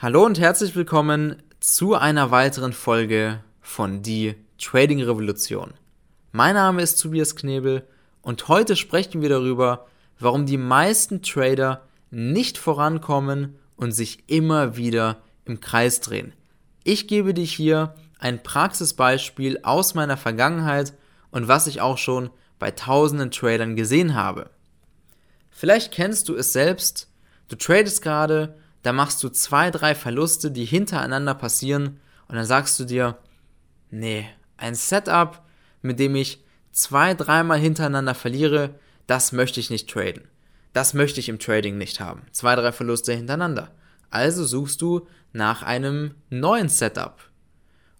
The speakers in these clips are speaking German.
Hallo und herzlich willkommen zu einer weiteren Folge von Die Trading Revolution. Mein Name ist Tobias Knebel und heute sprechen wir darüber, warum die meisten Trader nicht vorankommen und sich immer wieder im Kreis drehen. Ich gebe dir hier ein Praxisbeispiel aus meiner Vergangenheit und was ich auch schon bei tausenden Tradern gesehen habe. Vielleicht kennst du es selbst, du tradest gerade da machst du zwei, drei Verluste, die hintereinander passieren und dann sagst du dir, nee, ein Setup, mit dem ich zwei, dreimal hintereinander verliere, das möchte ich nicht traden. Das möchte ich im Trading nicht haben. Zwei, drei Verluste hintereinander. Also suchst du nach einem neuen Setup.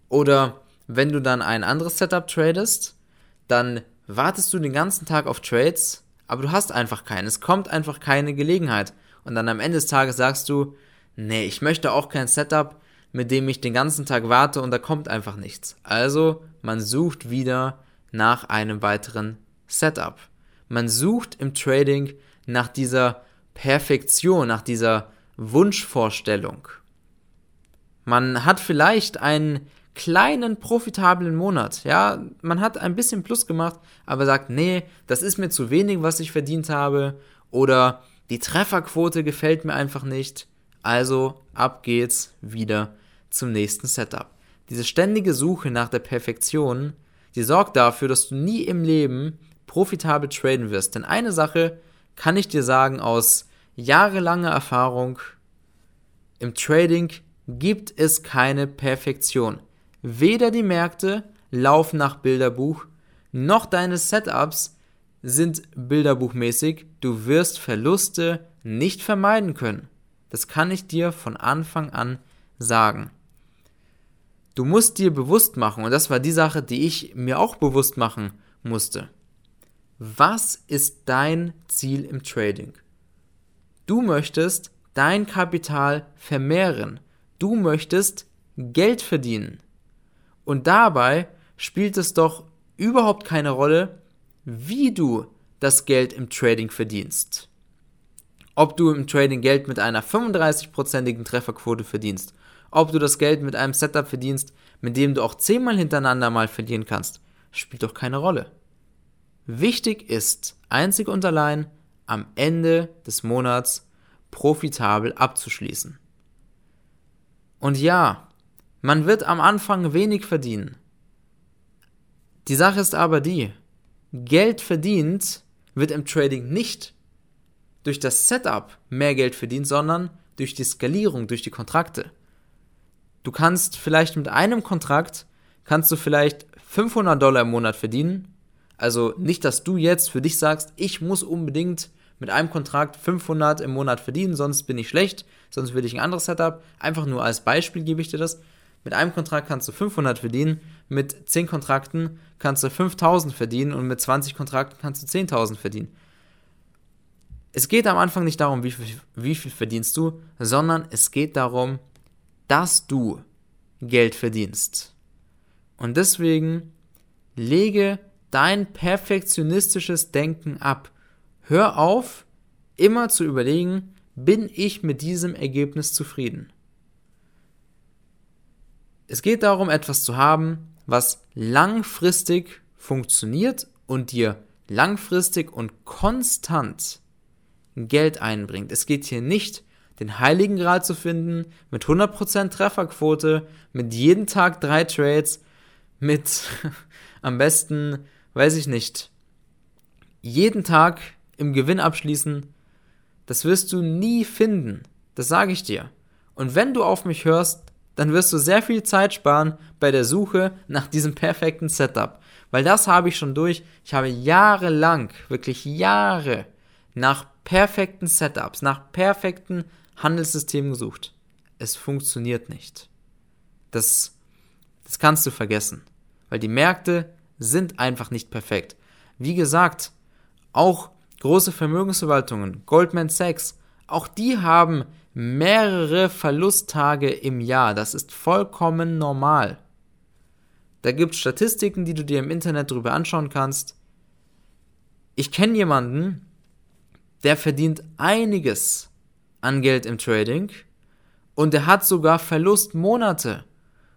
Oder wenn du dann ein anderes Setup tradest, dann wartest du den ganzen Tag auf Trades, aber du hast einfach keinen. Es kommt einfach keine Gelegenheit und dann am Ende des Tages sagst du, nee, ich möchte auch kein Setup, mit dem ich den ganzen Tag warte und da kommt einfach nichts. Also man sucht wieder nach einem weiteren Setup. Man sucht im Trading nach dieser Perfektion, nach dieser Wunschvorstellung. Man hat vielleicht einen kleinen profitablen Monat. Ja, man hat ein bisschen Plus gemacht, aber sagt, nee, das ist mir zu wenig, was ich verdient habe. Oder die Trefferquote gefällt mir einfach nicht. Also ab geht's wieder zum nächsten Setup. Diese ständige Suche nach der Perfektion, die sorgt dafür, dass du nie im Leben profitabel traden wirst. Denn eine Sache kann ich dir sagen aus jahrelanger Erfahrung, im Trading gibt es keine Perfektion. Weder die Märkte laufen nach Bilderbuch, noch deine Setups sind bilderbuchmäßig, du wirst Verluste nicht vermeiden können. Das kann ich dir von Anfang an sagen. Du musst dir bewusst machen, und das war die Sache, die ich mir auch bewusst machen musste. Was ist dein Ziel im Trading? Du möchtest dein Kapital vermehren. Du möchtest Geld verdienen. Und dabei spielt es doch überhaupt keine Rolle, wie du das Geld im Trading verdienst. Ob du im Trading Geld mit einer 35%igen Trefferquote verdienst, ob du das Geld mit einem Setup verdienst, mit dem du auch zehnmal hintereinander mal verdienen kannst, spielt doch keine Rolle. Wichtig ist, einzig und allein, am Ende des Monats profitabel abzuschließen. Und ja, man wird am Anfang wenig verdienen. Die Sache ist aber die, Geld verdient wird im Trading nicht durch das Setup mehr Geld verdient, sondern durch die Skalierung, durch die Kontrakte. Du kannst vielleicht mit einem Kontrakt, kannst du vielleicht 500 Dollar im Monat verdienen. Also nicht, dass du jetzt für dich sagst, ich muss unbedingt mit einem Kontrakt 500 im Monat verdienen, sonst bin ich schlecht, sonst will ich ein anderes Setup. Einfach nur als Beispiel gebe ich dir das. Mit einem Kontrakt kannst du 500 verdienen, mit 10 Kontrakten kannst du 5000 verdienen und mit 20 Kontrakten kannst du 10.000 verdienen. Es geht am Anfang nicht darum, wie viel, wie viel verdienst du, sondern es geht darum, dass du Geld verdienst. Und deswegen lege dein perfektionistisches Denken ab. Hör auf, immer zu überlegen, bin ich mit diesem Ergebnis zufrieden? Es geht darum, etwas zu haben, was langfristig funktioniert und dir langfristig und konstant Geld einbringt. Es geht hier nicht, den Heiligen Gral zu finden, mit 100% Trefferquote, mit jeden Tag drei Trades, mit am besten, weiß ich nicht, jeden Tag im Gewinn abschließen. Das wirst du nie finden. Das sage ich dir. Und wenn du auf mich hörst, dann wirst du sehr viel Zeit sparen bei der Suche nach diesem perfekten Setup. Weil das habe ich schon durch. Ich habe jahrelang, wirklich Jahre nach perfekten Setups, nach perfekten Handelssystemen gesucht. Es funktioniert nicht. Das, das kannst du vergessen. Weil die Märkte sind einfach nicht perfekt. Wie gesagt, auch große Vermögensverwaltungen, Goldman Sachs, auch die haben mehrere Verlusttage im Jahr. Das ist vollkommen normal. Da gibt es Statistiken, die du dir im Internet drüber anschauen kannst. Ich kenne jemanden, der verdient einiges an Geld im Trading Und er hat sogar Verlustmonate.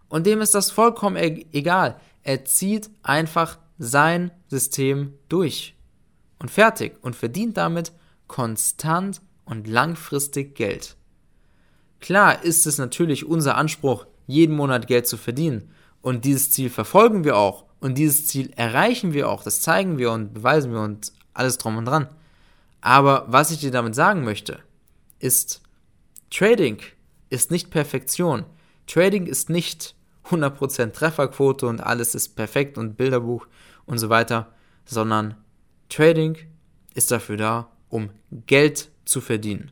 Und dem ist das vollkommen e egal. Er zieht einfach sein System durch. Und fertig. Und verdient damit konstant und langfristig Geld. Klar ist es natürlich unser Anspruch, jeden Monat Geld zu verdienen. Und dieses Ziel verfolgen wir auch. Und dieses Ziel erreichen wir auch. Das zeigen wir und beweisen wir und alles drum und dran. Aber was ich dir damit sagen möchte, ist, Trading ist nicht Perfektion. Trading ist nicht 100% Trefferquote und alles ist perfekt und Bilderbuch und so weiter, sondern Trading ist dafür da, um Geld zu verdienen.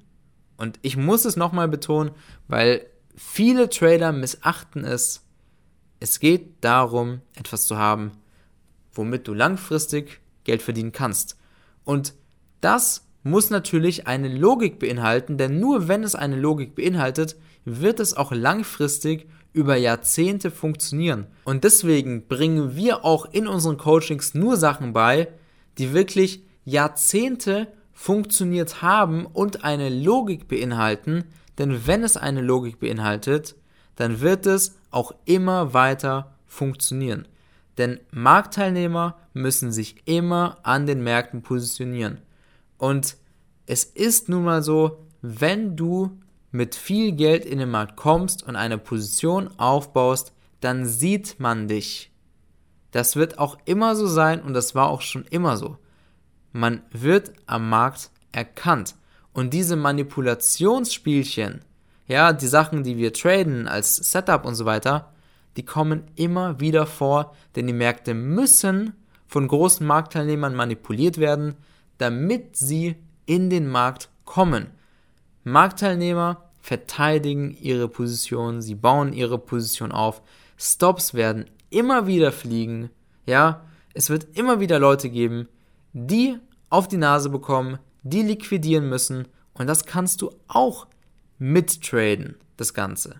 Und ich muss es nochmal betonen, weil viele Trader missachten es. Es geht darum, etwas zu haben, womit du langfristig Geld verdienen kannst. Und das muss natürlich eine Logik beinhalten, denn nur wenn es eine Logik beinhaltet, wird es auch langfristig über Jahrzehnte funktionieren. Und deswegen bringen wir auch in unseren Coachings nur Sachen bei, die wirklich Jahrzehnte funktioniert haben und eine Logik beinhalten, denn wenn es eine Logik beinhaltet, dann wird es auch immer weiter funktionieren. Denn Marktteilnehmer müssen sich immer an den Märkten positionieren. Und es ist nun mal so, wenn du mit viel Geld in den Markt kommst und eine Position aufbaust, dann sieht man dich. Das wird auch immer so sein und das war auch schon immer so. Man wird am Markt erkannt. Und diese Manipulationsspielchen, ja, die Sachen, die wir traden als Setup und so weiter, die kommen immer wieder vor, denn die Märkte müssen von großen Marktteilnehmern manipuliert werden, damit sie in den Markt kommen. Marktteilnehmer verteidigen ihre Position, sie bauen ihre Position auf. Stops werden immer wieder fliegen. Ja, es wird immer wieder Leute geben, die auf die Nase bekommen, die liquidieren müssen und das kannst du auch mittraden, das Ganze.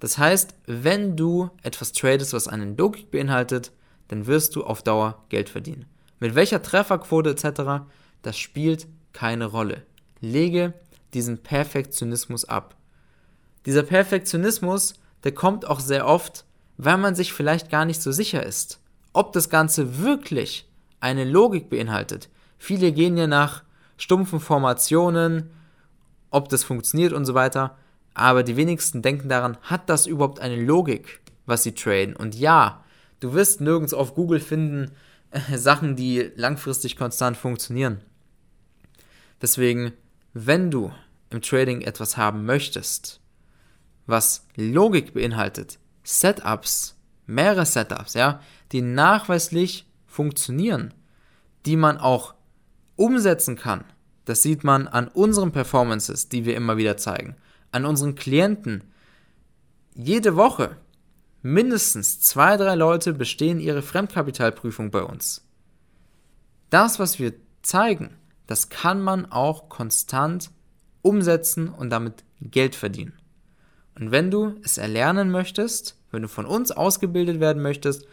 Das heißt, wenn du etwas tradest, was einen Logik beinhaltet, dann wirst du auf Dauer Geld verdienen. Mit welcher Trefferquote etc., das spielt keine Rolle. Lege diesen Perfektionismus ab. Dieser Perfektionismus, der kommt auch sehr oft, weil man sich vielleicht gar nicht so sicher ist, ob das Ganze wirklich eine Logik beinhaltet. Viele gehen ja nach stumpfen Formationen, ob das funktioniert und so weiter, aber die wenigsten denken daran, hat das überhaupt eine Logik, was sie traden? Und ja, du wirst nirgends auf Google finden äh, Sachen, die langfristig konstant funktionieren. Deswegen, wenn du im Trading etwas haben möchtest, was Logik beinhaltet, Setups, mehrere Setups, ja, die nachweislich funktionieren, die man auch umsetzen kann. Das sieht man an unseren Performances, die wir immer wieder zeigen, an unseren Klienten. Jede Woche mindestens zwei, drei Leute bestehen ihre Fremdkapitalprüfung bei uns. Das, was wir zeigen, das kann man auch konstant umsetzen und damit Geld verdienen. Und wenn du es erlernen möchtest, wenn du von uns ausgebildet werden möchtest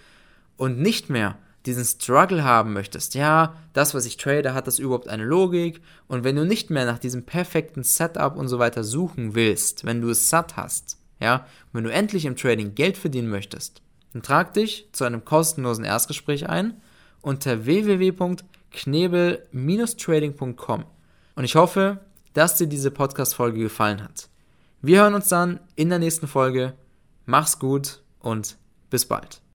und nicht mehr diesen Struggle haben möchtest, ja, das, was ich trade, hat das überhaupt eine Logik? Und wenn du nicht mehr nach diesem perfekten Setup und so weiter suchen willst, wenn du es satt hast, ja, wenn du endlich im Trading Geld verdienen möchtest, dann trag dich zu einem kostenlosen Erstgespräch ein unter www.knebel-trading.com. Und ich hoffe, dass dir diese Podcast-Folge gefallen hat. Wir hören uns dann in der nächsten Folge. Mach's gut und bis bald.